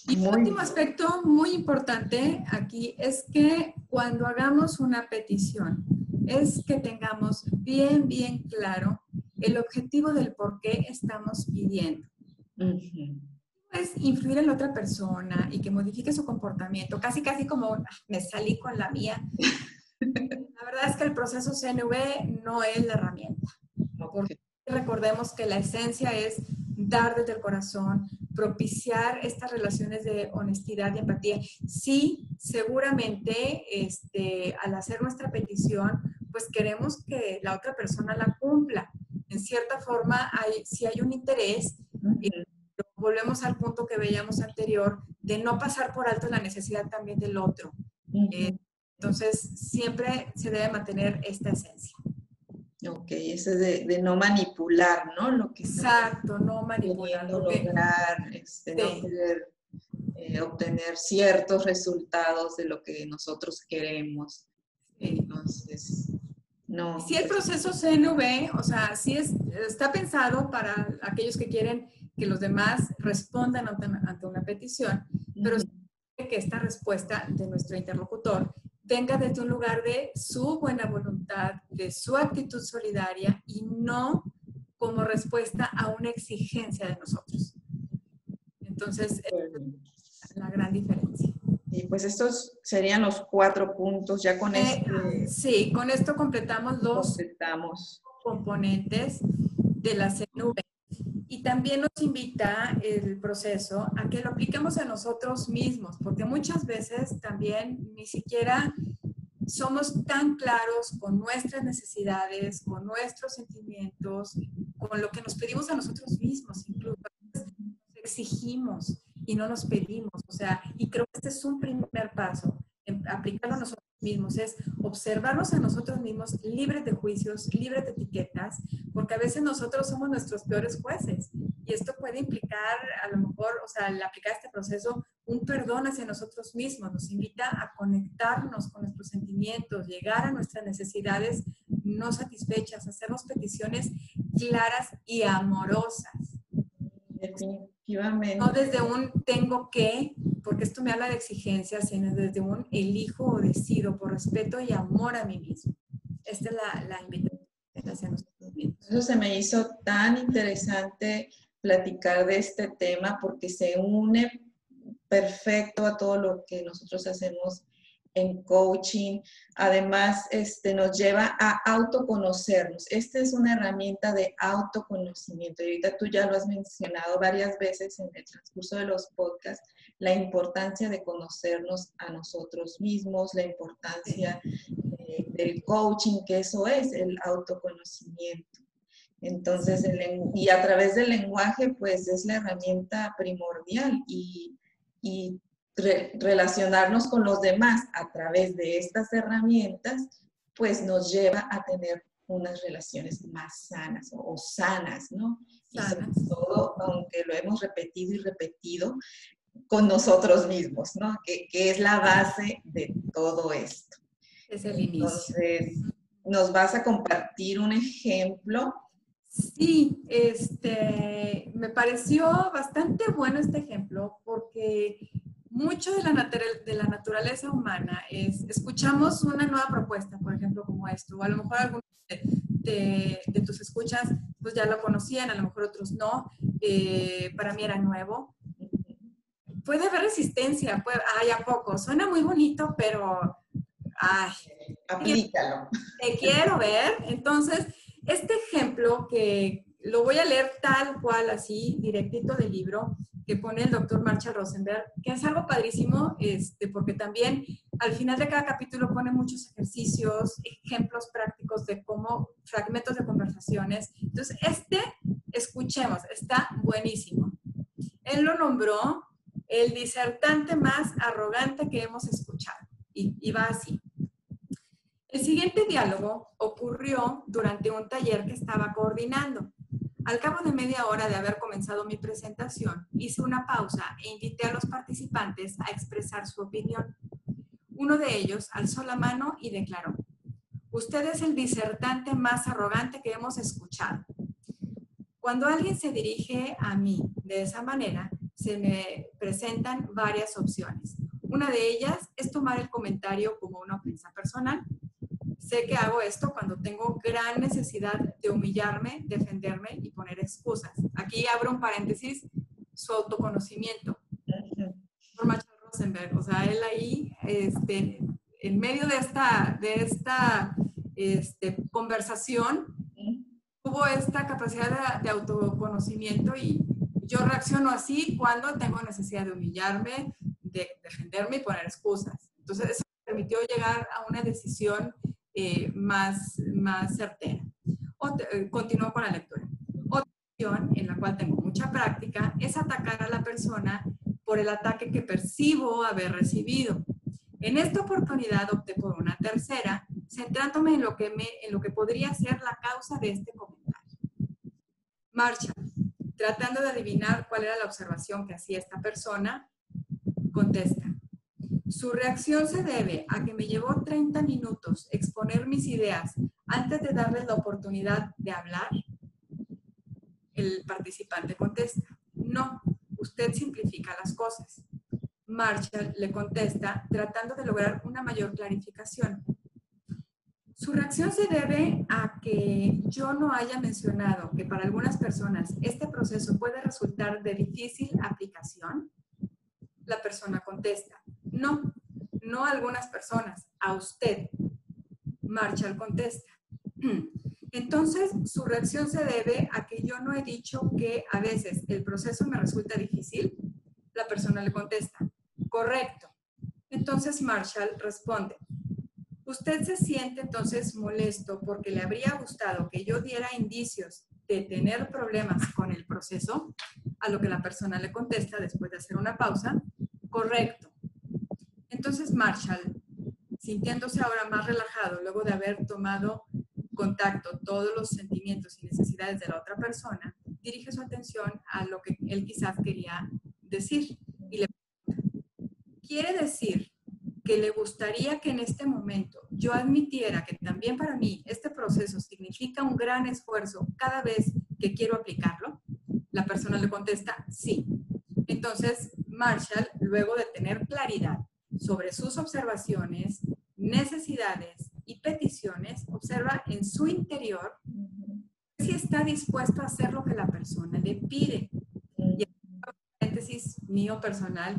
Speaker 1: Y un último aspecto muy importante aquí es que cuando hagamos una petición, es que tengamos bien, bien claro el objetivo del por qué estamos pidiendo. Es influir en la otra persona y que modifique su comportamiento, casi, casi como ah, me salí con la mía. (laughs) Verdad es que el proceso CNV no es la herramienta. Porque recordemos que la esencia es dar desde el corazón, propiciar estas relaciones de honestidad y empatía. Sí, seguramente este, al hacer nuestra petición, pues queremos que la otra persona la cumpla. En cierta forma, hay, si hay un interés, volvemos al punto que veíamos anterior, de no pasar por alto la necesidad también del otro. Eh, entonces, siempre se debe mantener esta esencia.
Speaker 2: Ok, eso de, de no manipular, ¿no?
Speaker 1: Lo que Exacto, no manipular.
Speaker 2: lograr, este, no querer eh, obtener ciertos resultados de lo que nosotros queremos. Entonces, no.
Speaker 1: Si el proceso CNV, o sea, sí es, está pensado para aquellos que quieren que los demás respondan ante, una petición, pero que esta respuesta de nuestro interlocutor venga desde un lugar de su buena voluntad, de su actitud solidaria y no como respuesta a una exigencia de nosotros. Entonces, es la gran diferencia.
Speaker 2: Y pues estos serían los cuatro puntos, ya con eh,
Speaker 1: este Sí, con esto completamos los componentes de la CNV. Y también nos invita el proceso a que lo apliquemos a nosotros mismos, porque muchas veces también ni siquiera somos tan claros con nuestras necesidades, con nuestros sentimientos, con lo que nos pedimos a nosotros mismos, incluso nos exigimos y no nos pedimos. O sea, y creo que este es un primer paso, aplicarlo a nosotros mismos, es observarnos a nosotros mismos libres de juicios, libres de etiquetas, porque a veces nosotros somos nuestros peores jueces y esto puede implicar a lo mejor, o sea, al aplicar este proceso, un perdón hacia nosotros mismos, nos invita a conectarnos con nuestros sentimientos, llegar a nuestras necesidades no satisfechas, hacernos peticiones claras y amorosas.
Speaker 2: Definitivamente.
Speaker 1: No desde un tengo que, porque esto me habla de exigencias desde un elijo o decido por respeto y amor a mí mismo. Esta es la, la invitación hacia nosotros mismos.
Speaker 2: Eso se me hizo tan interesante platicar de este tema porque se une perfecto a todo lo que nosotros hacemos en coaching. Además, este, nos lleva a autoconocernos. Esta es una herramienta de autoconocimiento. Y ahorita tú ya lo has mencionado varias veces en el transcurso de los podcasts, la importancia de conocernos a nosotros mismos, la importancia eh, del coaching, que eso es el autoconocimiento. Entonces, y a través del lenguaje, pues es la herramienta primordial y, y relacionarnos con los demás a través de estas herramientas, pues nos lleva a tener unas relaciones más sanas o, sanas, ¿no? Y sobre todo, aunque lo hemos repetido y repetido, con nosotros mismos, ¿no? Que, que, es la base de todo esto.
Speaker 1: Es el inicio.
Speaker 2: Entonces, ¿nos vas a compartir un ejemplo?
Speaker 1: Sí, este, me pareció bastante bueno este ejemplo porque mucho de la, de la naturaleza humana es, escuchamos una nueva propuesta, por ejemplo, como esto, o a lo mejor algunos de, tus escuchas pues ya lo conocían, a lo mejor otros no, eh, para mí era nuevo. Puede haber resistencia, puede, ay, ¿a poco? Suena muy bonito, pero, ay.
Speaker 2: Aplícalo.
Speaker 1: Te quiero ver. Entonces, este ejemplo que lo voy a leer tal cual, así, directito del libro, que pone el doctor Marshall Rosenberg, que es algo padrísimo, este, porque también al final de cada capítulo pone muchos ejercicios, ejemplos prácticos de cómo, fragmentos de conversaciones. Entonces, este, escuchemos, está buenísimo. Él lo nombró el disertante más arrogante que hemos escuchado. Y, y va así. El siguiente diálogo ocurrió durante un taller que estaba coordinando. Al cabo de media hora de haber comenzado mi presentación, hice una pausa e invité a los participantes a expresar su opinión. Uno de ellos alzó la mano y declaró, usted es el disertante más arrogante que hemos escuchado. Cuando alguien se dirige a mí de esa manera, se me presentan varias opciones. Una de ellas es tomar el comentario como una ofensa personal Sé que hago esto cuando tengo gran necesidad de humillarme, defenderme y poner excusas. Aquí abro un paréntesis, su autoconocimiento. Por Marshall Rosenberg, o sea, él ahí, este, en medio de esta, de esta este, conversación, tuvo esta capacidad de, autoconocimiento y yo reacciono así cuando tengo necesidad de humillarme, de defenderme y poner excusas. Entonces, eso me permitió llegar a una decisión eh, más, más certera. Eh, continúo con la lectura. Otra opción en la cual tengo mucha práctica es atacar a la persona por el ataque que percibo haber recibido. En esta oportunidad opté por una tercera, centrándome en lo que, me, en lo que podría ser la causa de este comentario. Marcha, tratando de adivinar cuál era la observación que hacía esta persona, contesta, su reacción se debe a que me llevó 30 minutos exponer mis ideas antes de darles la oportunidad de hablar. El participante contesta, no, usted simplifica las cosas. Marshall le contesta tratando de lograr una mayor clarificación. Su reacción se debe a que yo no haya mencionado que para algunas personas este proceso puede resultar de difícil aplicación. La persona contesta, no, no a algunas personas, a usted. Marshall contesta. (clears throat) Entonces, su reacción se debe a que yo no he dicho que a veces el proceso me resulta difícil. La persona le contesta, correcto. Entonces Marshall responde, usted se siente entonces molesto porque le habría gustado que yo diera indicios de tener problemas con el proceso, a lo que la persona le contesta después de hacer una pausa, correcto. Entonces Marshall, sintiéndose ahora más relajado luego de haber tomado contacto todos los sentimientos y necesidades de la otra persona, dirige su atención a lo que él quizás quería decir y le pregunta, ¿quiere decir que le gustaría que en este momento yo admitiera que también para mí este proceso significa un gran esfuerzo cada vez que quiero aplicarlo? La persona le contesta, sí. Entonces Marshall, luego de tener claridad sobre sus observaciones, necesidades y peticiones, observa en su interior si está dispuesto a hacer lo que la persona le pide. Y paréntesis mío personal,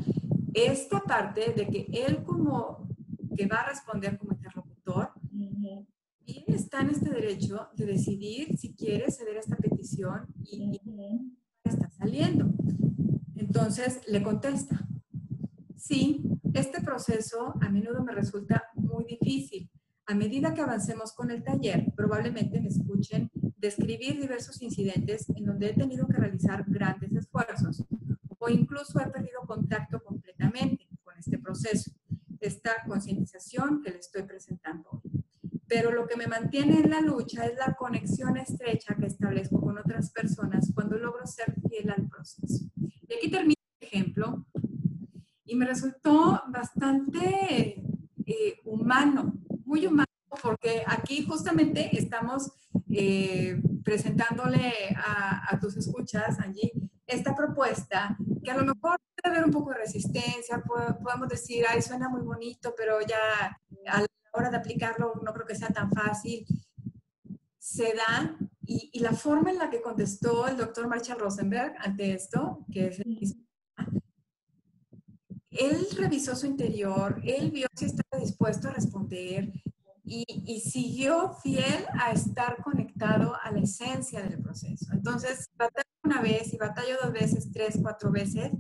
Speaker 1: esta parte de que él como que va a responder como interlocutor, bien está en este derecho de decidir si quiere ceder esta petición y, está saliendo. Entonces le contesta, sí, este proceso a menudo me resulta muy difícil. A medida que avancemos con el taller, probablemente me escuchen describir diversos incidentes en donde he tenido que realizar grandes esfuerzos o incluso he perdido contacto completamente con este proceso, esta concientización que le estoy presentando hoy. Pero lo que me mantiene en la lucha es la conexión estrecha que establezco con otras personas cuando logro ser fiel al proceso. Y aquí termino el ejemplo y me resultó bastante eh, humano, muy humano, porque aquí justamente estamos eh, presentándole a, a, tus escuchas, Angie, esta propuesta que a lo mejor puede haber un poco de resistencia, podemos decir, ay, suena muy bonito, pero ya a la hora de aplicarlo no creo que sea tan fácil. Se da, y, y la forma en la que contestó el doctor Marshall Rosenberg ante esto, que es el él revisó su interior, él vio si estaba dispuesto a responder, y, siguió fiel a estar conectado a la esencia del proceso. Entonces, batallo una vez y batallo dos veces, tres, cuatro veces,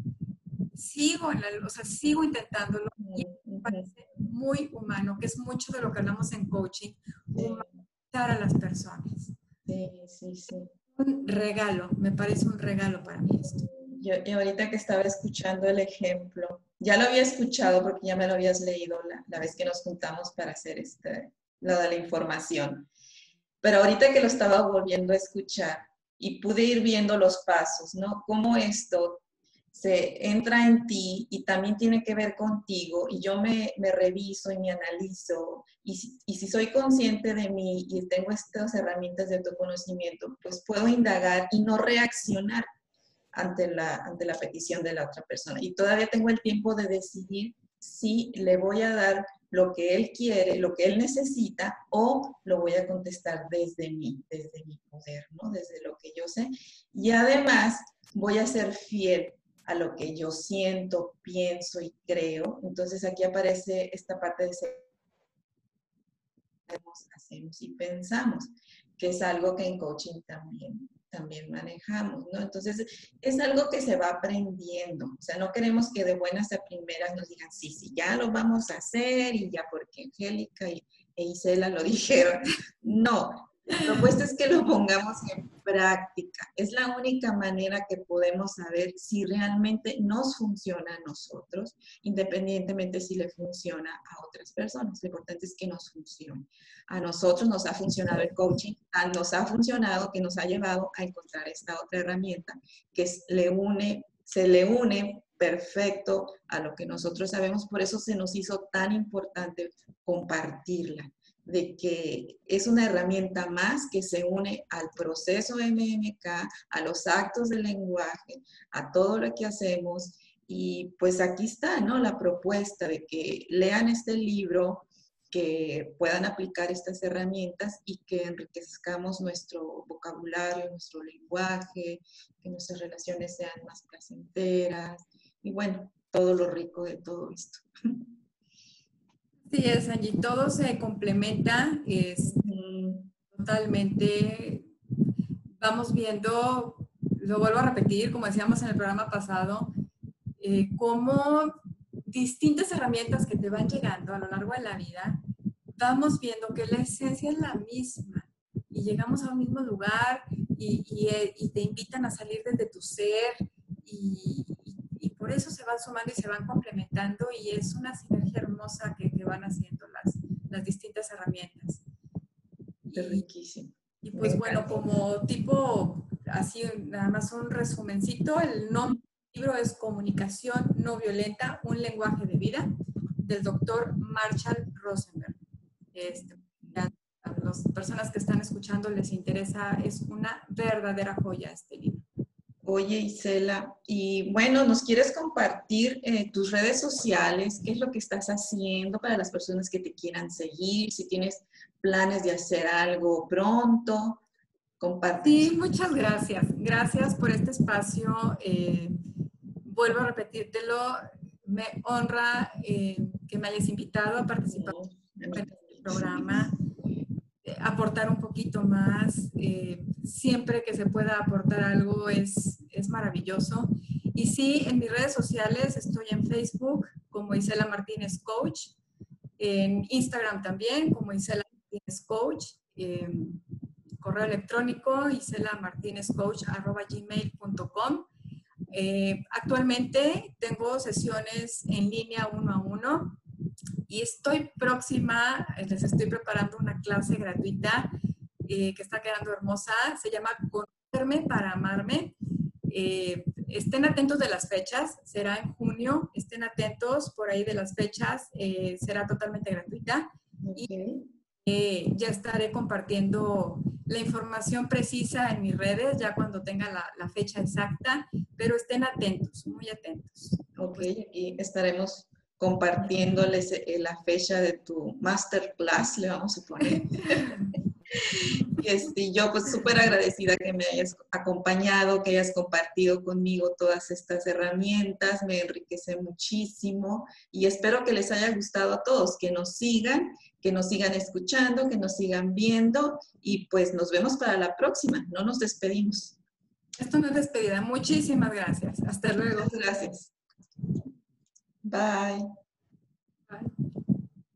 Speaker 1: sigo, en la, o sea, sigo intentándolo y me parece muy humano, que es mucho de lo que hablamos en coaching, humanizar a las personas.
Speaker 2: Sí, sí, sí.
Speaker 1: Un regalo, me parece un regalo para mí esto.
Speaker 2: Yo, y ahorita que estaba escuchando el ejemplo, ya lo había escuchado porque ya me lo habías leído la, vez que nos juntamos para hacer este, la información. Pero ahorita que lo estaba volviendo a escuchar y pude ir viendo los pasos, ¿no? Cómo esto se entra en ti y también tiene que ver contigo y yo me, me reviso y me analizo y si, y si, soy consciente de mí y tengo estas herramientas de autoconocimiento, pues puedo indagar y no reaccionar ante la, ante la petición de la otra persona. Y todavía tengo el tiempo de decidir si le voy a dar lo que él quiere, lo que él necesita, o lo voy a contestar desde mí, desde mi poder, ¿no? Desde lo que yo sé. Y además voy a ser fiel a lo que yo siento, pienso y creo. Entonces aquí aparece esta parte de ser hacemos y pensamos, que es algo que en coaching también también manejamos, ¿no? Entonces, es algo que se va aprendiendo. O sea, no queremos que de buenas a primeras nos digan, sí, sí, ya lo vamos a hacer y ya porque Angélica y, e Isela lo (laughs) dijeron. No, la propuesta es que lo pongamos en práctica. Es la única manera que podemos saber si realmente nos funciona a nosotros, independientemente si le funciona a otras personas. Lo importante es que nos funcione. A nosotros nos ha funcionado el coaching, nos ha funcionado que nos ha llevado a encontrar esta otra herramienta que se le une perfecto a lo que nosotros sabemos. Por eso se nos hizo tan importante compartirla de que es una herramienta más que se une al proceso MMK, a los actos del lenguaje, a todo lo que hacemos. Y pues aquí está, ¿no? La propuesta de que lean este libro, que puedan aplicar estas herramientas y que enriquezcamos nuestro vocabulario, nuestro lenguaje, que nuestras relaciones sean más placenteras y bueno, todo lo rico de todo esto. (laughs)
Speaker 1: Sí, es, Angie, todo se complementa, es totalmente, vamos viendo, lo vuelvo a repetir, como decíamos en el programa pasado, eh, cómo distintas herramientas que te van llegando a lo largo de la vida, vamos viendo que la esencia es la misma y llegamos a un mismo lugar y, y, eh, y te invitan a salir desde tu ser y, por eso se van sumando y se van complementando y es una sinergia hermosa que van haciendo las, las distintas herramientas.
Speaker 2: Es riquísimo.
Speaker 1: Y pues bueno, como tipo, así nada más un resumencito, el nombre del libro es Comunicación no violenta, un lenguaje de vida, del doctor Marshall Rosenberg. Este, a las personas que están escuchando les interesa, es una verdadera joya este libro.
Speaker 2: Oye, Isela, y bueno, ¿nos quieres compartir eh, tus redes sociales? ¿Qué es lo que estás haciendo para las personas que te quieran seguir? Si tienes planes de hacer algo pronto,
Speaker 1: compartir. Sí, muchas gracias. Gracias por este espacio. Eh, vuelvo a repetírtelo. Me honra eh, que me hayas invitado a participar en este programa aportar un poquito más. Eh, siempre que se pueda aportar algo es, es maravilloso. Y sí, en mis redes sociales estoy en Facebook como Isela Martínez Coach, en Instagram también como Isela Martínez Coach, correo electrónico isela martínez coach gmail.com. Eh, actualmente tengo sesiones en línea uno a uno y estoy próxima, eh, les estoy preparando una clase gratuita eh, que está quedando hermosa, se llama Conocerme para amarme. Eh, estén atentos de las fechas, será en junio, estén atentos por ahí de las fechas, será totalmente gratuita. Y ya estaré compartiendo la información precisa en mis redes, ya cuando tenga la, la fecha exacta, pero estén atentos, muy atentos.
Speaker 2: Ok, y estaremos compartiéndoles eh, la fecha de tu masterclass, le vamos a poner. (laughs) (laughs) y este, yo pues súper agradecida que me hayas acompañado, que hayas compartido conmigo todas estas herramientas, me enriquece muchísimo y espero que les haya gustado a todos, que nos sigan, que nos sigan escuchando, que nos sigan viendo y pues nos vemos para la próxima, no nos despedimos.
Speaker 1: Esto no es despedida, muchísimas gracias, hasta luego.
Speaker 2: gracias. Bye. Bye.